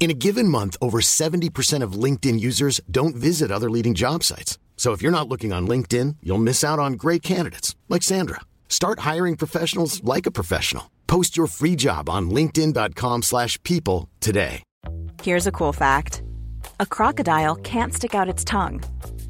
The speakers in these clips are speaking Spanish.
In a given month, over 70% of LinkedIn users don't visit other leading job sites. So if you're not looking on LinkedIn, you'll miss out on great candidates like Sandra. Start hiring professionals like a professional. Post your free job on linkedin.com/people today. Here's a cool fact. A crocodile can't stick out its tongue.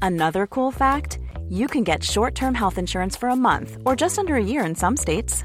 Another cool fact, you can get short-term health insurance for a month or just under a year in some states.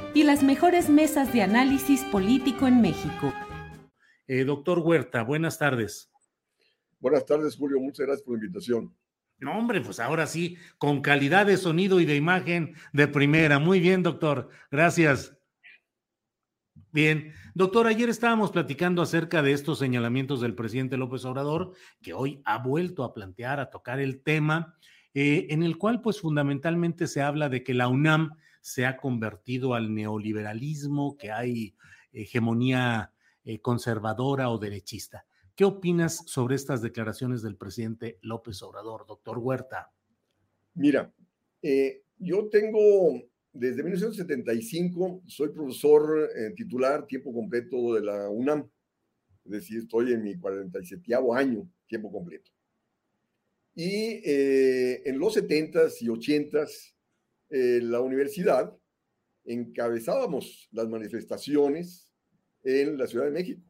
y las mejores mesas de análisis político en México. Eh, doctor Huerta, buenas tardes. Buenas tardes, Julio. Muchas gracias por la invitación. No, hombre, pues ahora sí, con calidad de sonido y de imagen de primera. Muy bien, doctor. Gracias. Bien, doctor, ayer estábamos platicando acerca de estos señalamientos del presidente López Obrador, que hoy ha vuelto a plantear, a tocar el tema, eh, en el cual pues fundamentalmente se habla de que la UNAM se ha convertido al neoliberalismo, que hay hegemonía eh, conservadora o derechista. ¿Qué opinas sobre estas declaraciones del presidente López Obrador, doctor Huerta? Mira, eh, yo tengo desde 1975, soy profesor eh, titular tiempo completo de la UNAM, es decir, estoy en mi 47 año tiempo completo. Y en los 70s y 80s la universidad encabezábamos las manifestaciones en la Ciudad de México.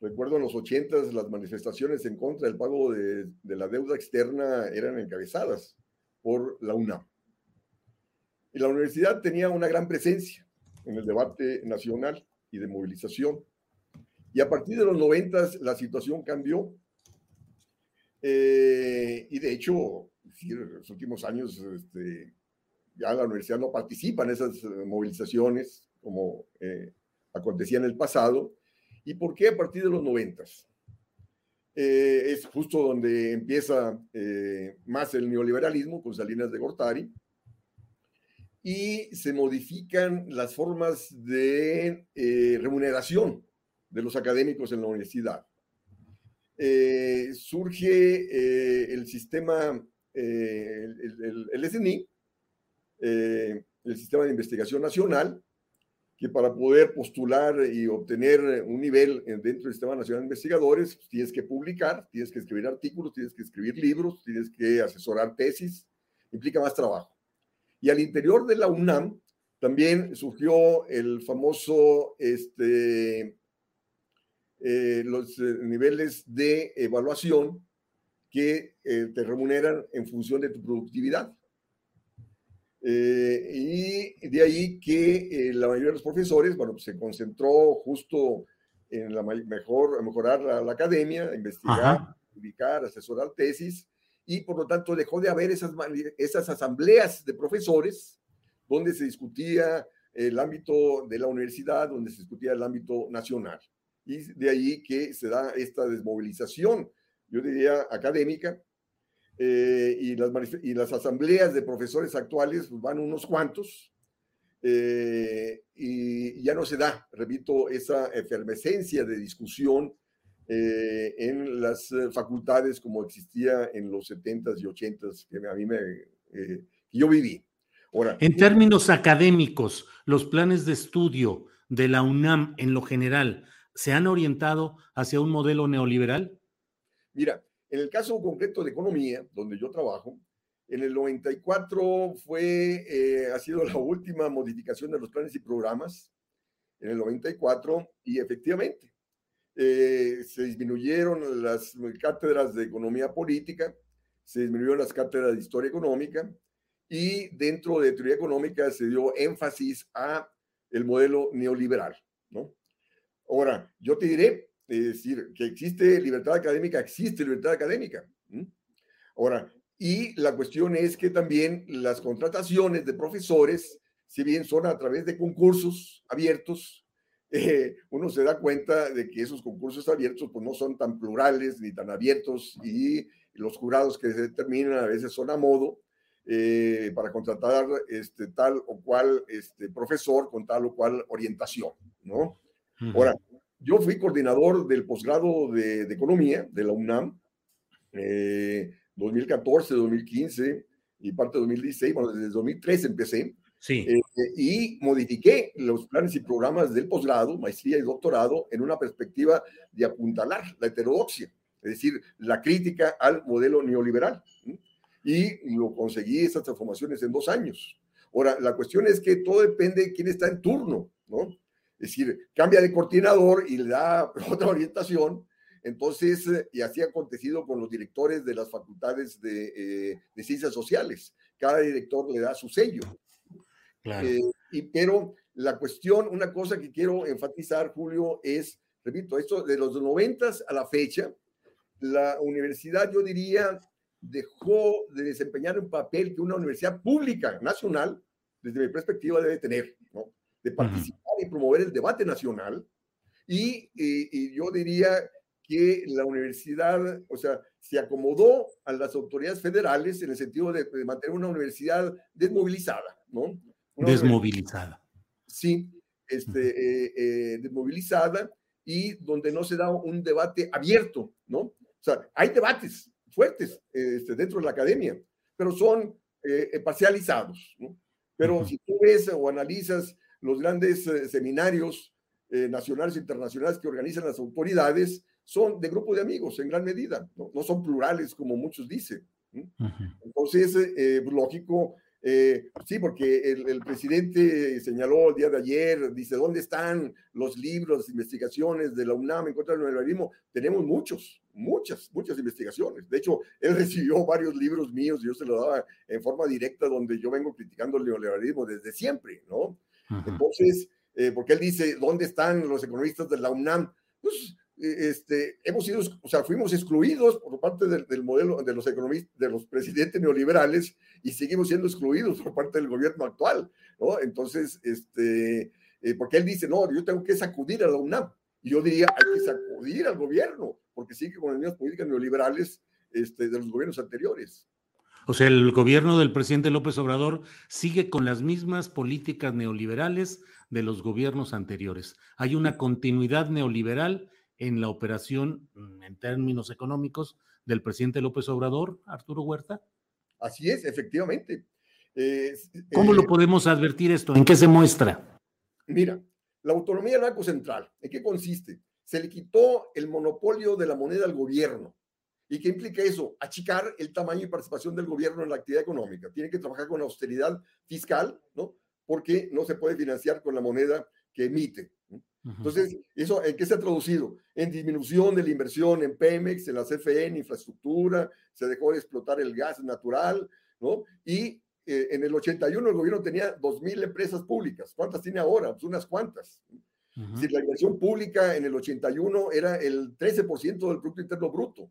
Recuerdo en los 80 las manifestaciones en contra del pago de, de, la deuda externa eran encabezadas por la UNAM. Y la universidad tenía una gran presencia en el debate nacional y de movilización. Y a partir de los 90 la situación cambió. Eh, y de hecho, en los últimos años, este, ya la universidad no participa en esas eh, movilizaciones como eh, acontecía en el pasado. ¿Y por qué a partir de los noventas? Eh, es justo donde empieza más el neoliberalismo con Salinas de Gortari y se modifican las formas de remuneración de los académicos en la universidad. surge el sistema, el SNI, eh, el Sistema de Investigación Nacional, que para poder postular y obtener un nivel dentro del Sistema Nacional de Investigadores, pues, tienes que publicar, tienes que escribir artículos, tienes que escribir libros, tienes que asesorar tesis, implica más trabajo. Y al interior de la UNAM también surgió el famoso, este, eh, los eh, niveles de evaluación que te remuneran en función de tu productividad. Eh, y de ahí que eh, la mayoría de los profesores, bueno, pues se concentró justo en la mejor, mejorar la, academia, investigar, publicar, asesorar tesis, y por lo tanto dejó de haber esas, esas asambleas de profesores donde se discutía el ámbito de la universidad, donde se discutía el ámbito nacional. Y de ahí que se da esta desmovilización, yo diría, académica, eh, y, las y las asambleas de profesores actuales pues, van unos cuantos, eh, y ya no se da, repito, esa efervescencia de discusión eh, en las facultades como existía en los 70s y 80s que a mí me, yo viví. Ahora, en términos académicos, los planes de estudio de la UNAM en lo general se han orientado hacia un modelo neoliberal? Mira, en el caso concreto de economía, donde yo trabajo, en el 94 fue, eh, ha sido la última modificación de los planes y programas, en el 94, y efectivamente eh, se disminuyeron las cátedras de economía política, se disminuyeron las cátedras de historia económica, y dentro de teoría económica se dio énfasis a el modelo neoliberal, ¿no? Ahora, yo te diré, es decir, que existe libertad académica, existe libertad académica. Ahora, y la cuestión es que también las contrataciones de profesores, si bien son a través de concursos abiertos, eh, uno se da cuenta de que esos concursos abiertos pues, no son tan plurales ni tan abiertos y los jurados que se determinan a veces son a modo eh, para contratar este, tal o cual este, profesor con tal o cual orientación, ¿no? Ahora, yo fui coordinador del posgrado de, Economía de la UNAM, 2014, eh, 2015 y parte de 2016, bueno, desde 2013 empecé. Sí. Eh, y modifiqué los planes y programas del posgrado, maestría y doctorado en una perspectiva de apuntalar la heterodoxia, es decir, la crítica al modelo neoliberal. Y lo conseguí esas transformaciones en dos años. Ahora, la cuestión es que todo depende de quién está en turno, ¿no? Es decir, cambia de coordinador y le da otra orientación. Entonces, eh, y así ha acontecido con los directores de las facultades de, eh, ciencias sociales. Cada director le da su sello. Eh, y, pero la cuestión, una cosa que quiero enfatizar, Julio, es, repito, esto de los noventas a la fecha, la universidad, yo diría, dejó de desempeñar un papel que una universidad pública nacional, desde mi perspectiva, debe tener, ¿no? de participar y promover el debate nacional. Y, y, yo diría que la universidad, o sea, se acomodó a las autoridades federales en el sentido de, mantener una universidad desmovilizada, ¿no? desmovilizada. Sí, este, eh, eh, desmovilizada y donde no se da un debate abierto, ¿no? O sea, hay debates fuertes este, dentro de la academia, pero son eh, parcializados, ¿no? Pero si tú ves o analizas los grandes eh, seminarios eh, nacionales e internacionales que organizan las autoridades son de grupo de amigos en gran medida, no, son plurales como muchos dicen. Entonces, eh, pues, lógico, sí, porque el, presidente señaló el día de ayer, dice, ¿dónde están los libros, las investigaciones de la UNAM en contra del neoliberalismo? Tenemos muchos, muchas, muchas investigaciones. De hecho, él recibió varios libros míos y yo se los daba en forma directa donde yo vengo criticando el neoliberalismo desde siempre, ¿no? Entonces, eh, porque él dice, ¿dónde están los economistas de la UNAM? Pues, e, este, hemos sido, o sea, fuimos excluidos por parte del, modelo de los economistas, de los presidentes neoliberales y seguimos siendo excluidos por parte del gobierno actual, ¿no? Entonces, este, eh, porque él dice, no, yo tengo que sacudir a la UNAM. Y yo diría, hay que sacudir al gobierno, porque sigue con las mismas políticas neoliberales este, de los gobiernos anteriores. O sea, el gobierno del presidente López Obrador sigue con las mismas políticas neoliberales de los gobiernos anteriores. Hay una continuidad neoliberal en la operación mm, en términos económicos del presidente López Obrador, Arturo Huerta. Así es, efectivamente. ¿Cómo lo eh, podemos advertir esto? ¿En qué se muestra? Mira, la autonomía del Banco Central, ¿en qué consiste? Se le quitó el monopolio de la moneda al gobierno. ¿Y qué implica eso? Achicar el tamaño y participación del gobierno en la actividad económica. Tiene que trabajar con austeridad fiscal, ¿no? Porque no se puede financiar con la moneda que emite. Entonces, ¿eso en qué se ha traducido? En disminución de la inversión en Pemex, en la CFE, en infraestructura, se dejó de explotar el gas natural, ¿no? Y eh, en el 81 el gobierno tenía 2.000 empresas públicas. ¿Cuántas tiene ahora? Pues unas cuantas. Si la inversión pública en el 81 era el 13% del Producto Interno Bruto.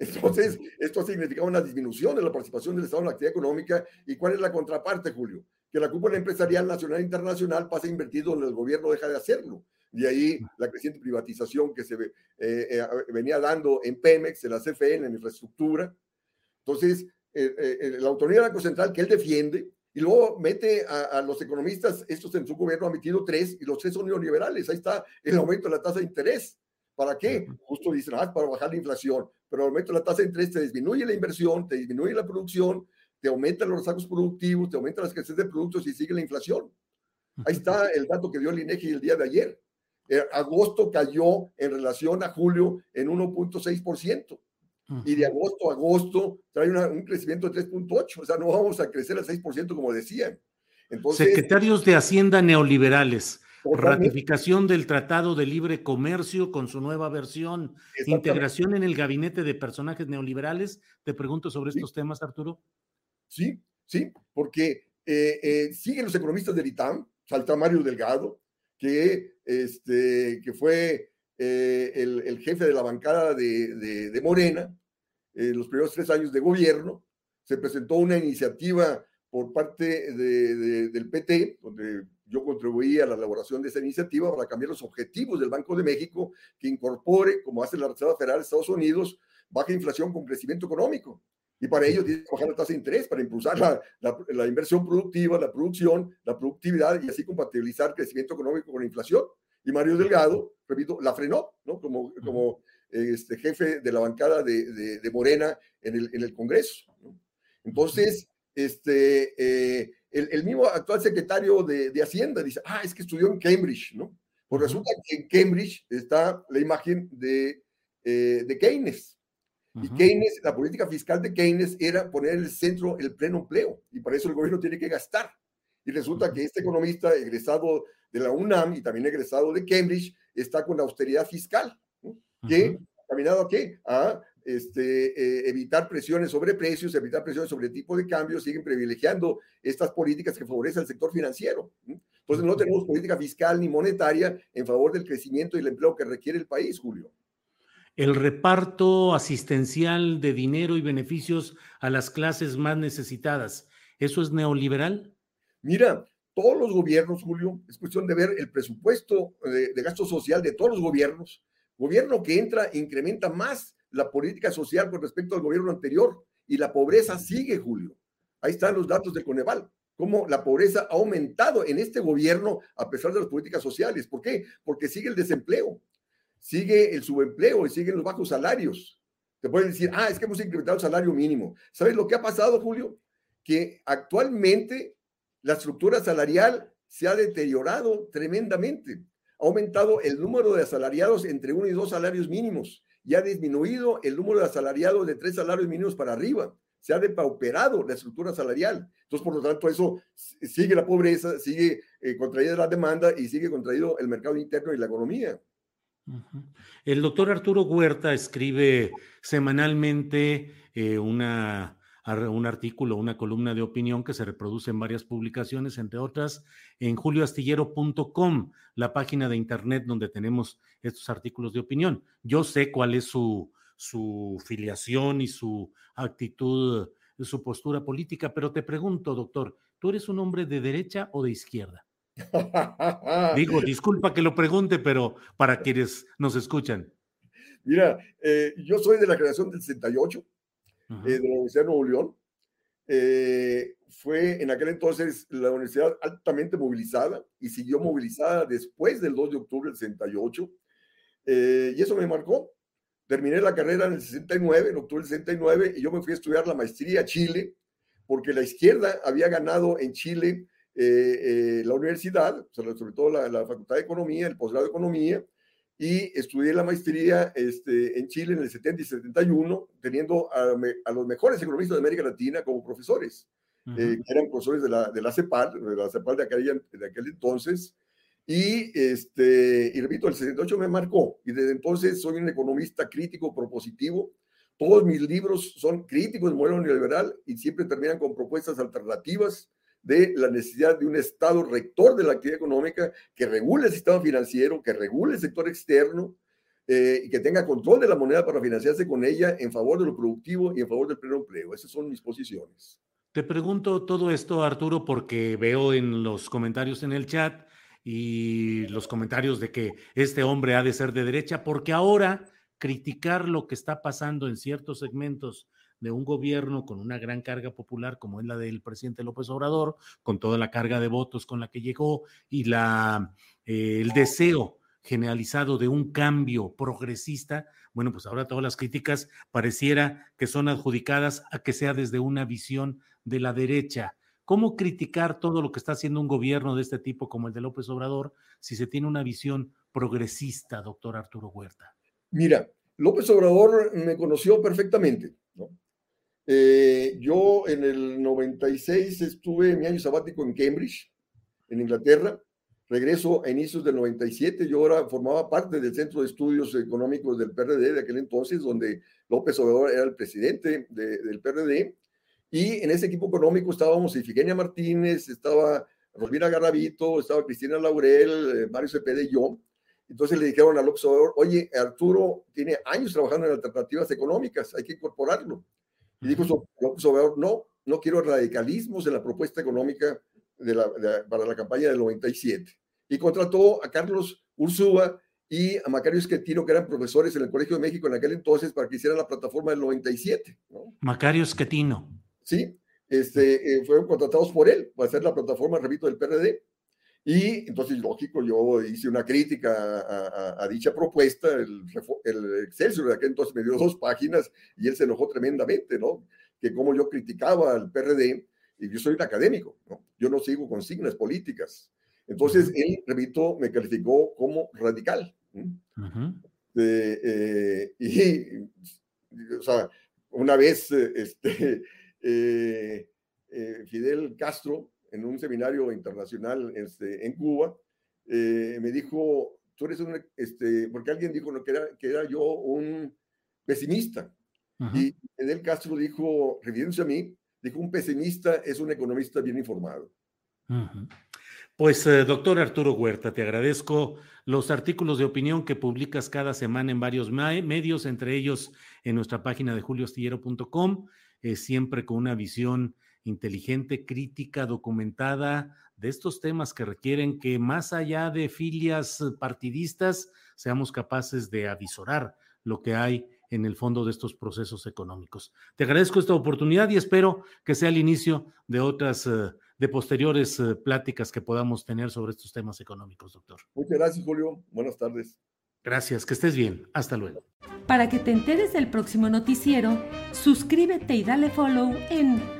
Entonces, esto significa una disminución de la participación del Estado en la actividad económica. ¿Y cuál es la contraparte, Julio? Que la cúpula empresarial nacional e internacional pasa invertido donde el gobierno deja de hacerlo. De ahí la creciente privatización que se eh, eh, venía dando en Pemex, en la CFE, en infraestructura. Entonces, eh, la autonomía del Banco Central que él defiende, y luego mete a, los economistas, estos en su gobierno ha metido tres, y los tres son neoliberales. Ahí está el aumento de la tasa de interés. ¿Para qué? Justo dicen, ah, para bajar la inflación. Pero el aumento de la tasa de interés te disminuye la inversión, te disminuye la producción, te aumenta los sacos productivos, te aumenta la escasez de productos y sigue la inflación. Ahí está el dato que dio el INEGI el día de ayer. Eh, agosto cayó en relación a julio en 1.6% y de agosto a agosto trae un crecimiento de 3.8, o sea, no vamos a crecer al 6% como decían. Entonces, Secretarios de Hacienda neoliberales, ratificación del Tratado de Libre Comercio con su nueva versión, integración en el gabinete de personajes neoliberales. Te pregunto sobre estos temas, Arturo. Sí, sí, porque eh, eh, siguen los economistas del ITAM, salta Mario Delgado, que, este, que fue eh, el, jefe de la bancada de, de Morena, en los primeros tres años de gobierno, se presentó una iniciativa por parte del PT, donde yo contribuí a la elaboración de esa iniciativa para cambiar los objetivos del Banco de México, que incorpore, como hace la Reserva Federal de Estados Unidos, baja inflación con crecimiento económico. Y para ello tiene que bajar la tasa de interés, para impulsar la, la, inversión productiva, la producción, la productividad y así compatibilizar crecimiento económico con la inflación. Y Mario Delgado, repito, la frenó, ¿no? Como, como este, jefe de la bancada de, de, Morena en el, en el Congreso. Entonces, este, eh, el, el, mismo actual secretario de, de, Hacienda dice, ah, es que estudió en Cambridge, ¿no? Pues resulta que en Cambridge está la imagen de, eh, de Keynes. Y Keynes, la política fiscal de Keynes era poner en el centro el pleno empleo, y para eso el gobierno tiene que gastar. Y resulta que este economista egresado de la UNAM y también egresado de Cambridge está con la austeridad fiscal que ha caminado a qué? A este, eh, evitar presiones sobre precios, evitar presiones sobre tipo de cambio, siguen privilegiando estas políticas que favorecen al sector financiero. Entonces no tenemos política fiscal ni monetaria en favor del crecimiento y el empleo que requiere el país, Julio. El reparto asistencial de dinero y beneficios a las clases más necesitadas, ¿eso es neoliberal? Mira, todos los gobiernos, Julio, es cuestión de ver el presupuesto de, de gasto social de todos los gobiernos Gobierno que entra incrementa más la política social con respecto al gobierno anterior y la pobreza sigue, Julio. Ahí están los datos de Coneval, cómo la pobreza ha aumentado en este gobierno a pesar de las políticas sociales. ¿Por qué? Porque sigue el desempleo, sigue el subempleo y siguen los bajos salarios. Te pueden decir, ah, es que hemos incrementado el salario mínimo. ¿Sabes lo que ha pasado, Julio? Que actualmente la estructura salarial se ha deteriorado tremendamente ha aumentado el número de asalariados entre uno y dos salarios mínimos y ha disminuido el número de asalariados de tres salarios mínimos para arriba. Se ha depauperado la estructura salarial. Entonces, por lo tanto, eso sigue la pobreza, sigue eh, contraída la demanda y sigue contraído el mercado interno y la economía. El doctor Arturo Huerta escribe semanalmente eh, una un artículo, una columna de opinión que se reproduce en varias publicaciones, entre otras en julioastillero.com, la página de internet donde tenemos estos artículos de opinión. Yo sé cuál es su, su filiación y su actitud, su postura política, pero te pregunto, doctor, ¿tú eres un hombre de derecha o de izquierda? Digo, disculpa que lo pregunte, pero para quienes nos escuchan. Mira, eh, yo soy de la generación del 68 eh, de la Universidad de Nuevo León. Eh, fue en aquel entonces la universidad altamente movilizada y siguió movilizada después del 2 de octubre del 68. Eh, y eso me marcó. Terminé la carrera en el 69, en octubre del 69, y yo me fui a estudiar la maestría a Chile, porque la izquierda había ganado en Chile la universidad, sobre todo la, la, Facultad de Economía, el posgrado de Economía, y estudié la maestría este, en Chile en el 70 y 71, teniendo a, los mejores economistas de América Latina como profesores, eh, que eran profesores de la, de la CEPAL, de la CEPAL de aquel, de aquel entonces. Y, este, y repito, el 78 me marcó y desde entonces soy un economista crítico, propositivo. Todos mis libros son críticos del modelo neoliberal y siempre terminan con propuestas alternativas de la necesidad de un Estado rector de la actividad económica que regule el sistema financiero, que regule el sector externo, eh, y que tenga control de la moneda para financiarse con ella en favor de lo productivo y en favor del pleno empleo. Esas son mis posiciones. Te pregunto todo esto, Arturo, porque veo en los comentarios en el chat y los comentarios de que este hombre ha de ser de derecha, porque ahora criticar lo que está pasando en ciertos segmentos de un gobierno con una gran carga popular como es la del presidente López Obrador, con toda la carga de votos con la que llegó y la, eh, el deseo generalizado de un cambio progresista, bueno, pues ahora todas las críticas pareciera que son adjudicadas a que sea desde una visión de la derecha. ¿Cómo criticar todo lo que está haciendo un gobierno de este tipo como el de López Obrador si se tiene una visión progresista, doctor Arturo Huerta? Mira, López Obrador me conoció perfectamente. Eh, yo en el 96 estuve mi año sabático en Cambridge, en Inglaterra, regreso a inicios del 97, yo ahora formaba parte del Centro de Estudios Económicos del PRD de aquel entonces, donde López Obrador era el presidente del PRD, y en ese equipo económico estábamos Ifigenia Martínez, estaba Rosmira Garravito, estaba Cristina Laurel, eh, Mario Cepeda y yo. Entonces le dijeron a López Obrador, oye, Arturo tiene años trabajando en alternativas económicas, hay que incorporarlo. Y dijo López Obrador, no, no quiero radicalismos en la propuesta económica para la campaña del 97 y contrató a Carlos Ursúa y a Macario Esquetino, que eran profesores en el Colegio de México en aquel entonces, para que hicieran la plataforma del 97. ¿no? Macario Esquetino. Sí, este, eh, fueron contratados por él para hacer la plataforma, repito, del PRD. Y entonces, lógico, yo hice una crítica a, dicha propuesta. El, el, Excelsior de aquel entonces me dio dos páginas y él se enojó tremendamente, ¿no? Que como yo criticaba al PRD, y yo soy un académico, ¿no? Yo no sigo consignas políticas. Entonces, él, repito, me calificó como radical. Eh, y, o sea, una vez, eh, este, eh, Fidel Castro, en un seminario internacional este, en Cuba, me dijo, tú eres un, este, porque alguien dijo que, era, que era yo un pesimista. Y Fidel Castro dijo, refiriéndose a mí, dijo, un pesimista es un economista bien informado. Pues, eh, doctor Arturo Huerta, te agradezco los artículos de opinión que publicas cada semana en varios medios, entre ellos en nuestra página de julioastillero.com, eh, siempre con una visión inteligente, crítica, documentada de estos temas que requieren que más allá de filias partidistas seamos capaces de avisorar lo que hay en el fondo de estos procesos económicos. Te agradezco esta oportunidad y espero que sea el inicio de otras... Eh, de posteriores eh, pláticas que podamos tener sobre estos temas económicos, doctor. Muchas gracias, Julio. Buenas tardes. Gracias, que estés bien. Hasta luego. Para que te enteres del próximo noticiero, suscríbete y dale follow en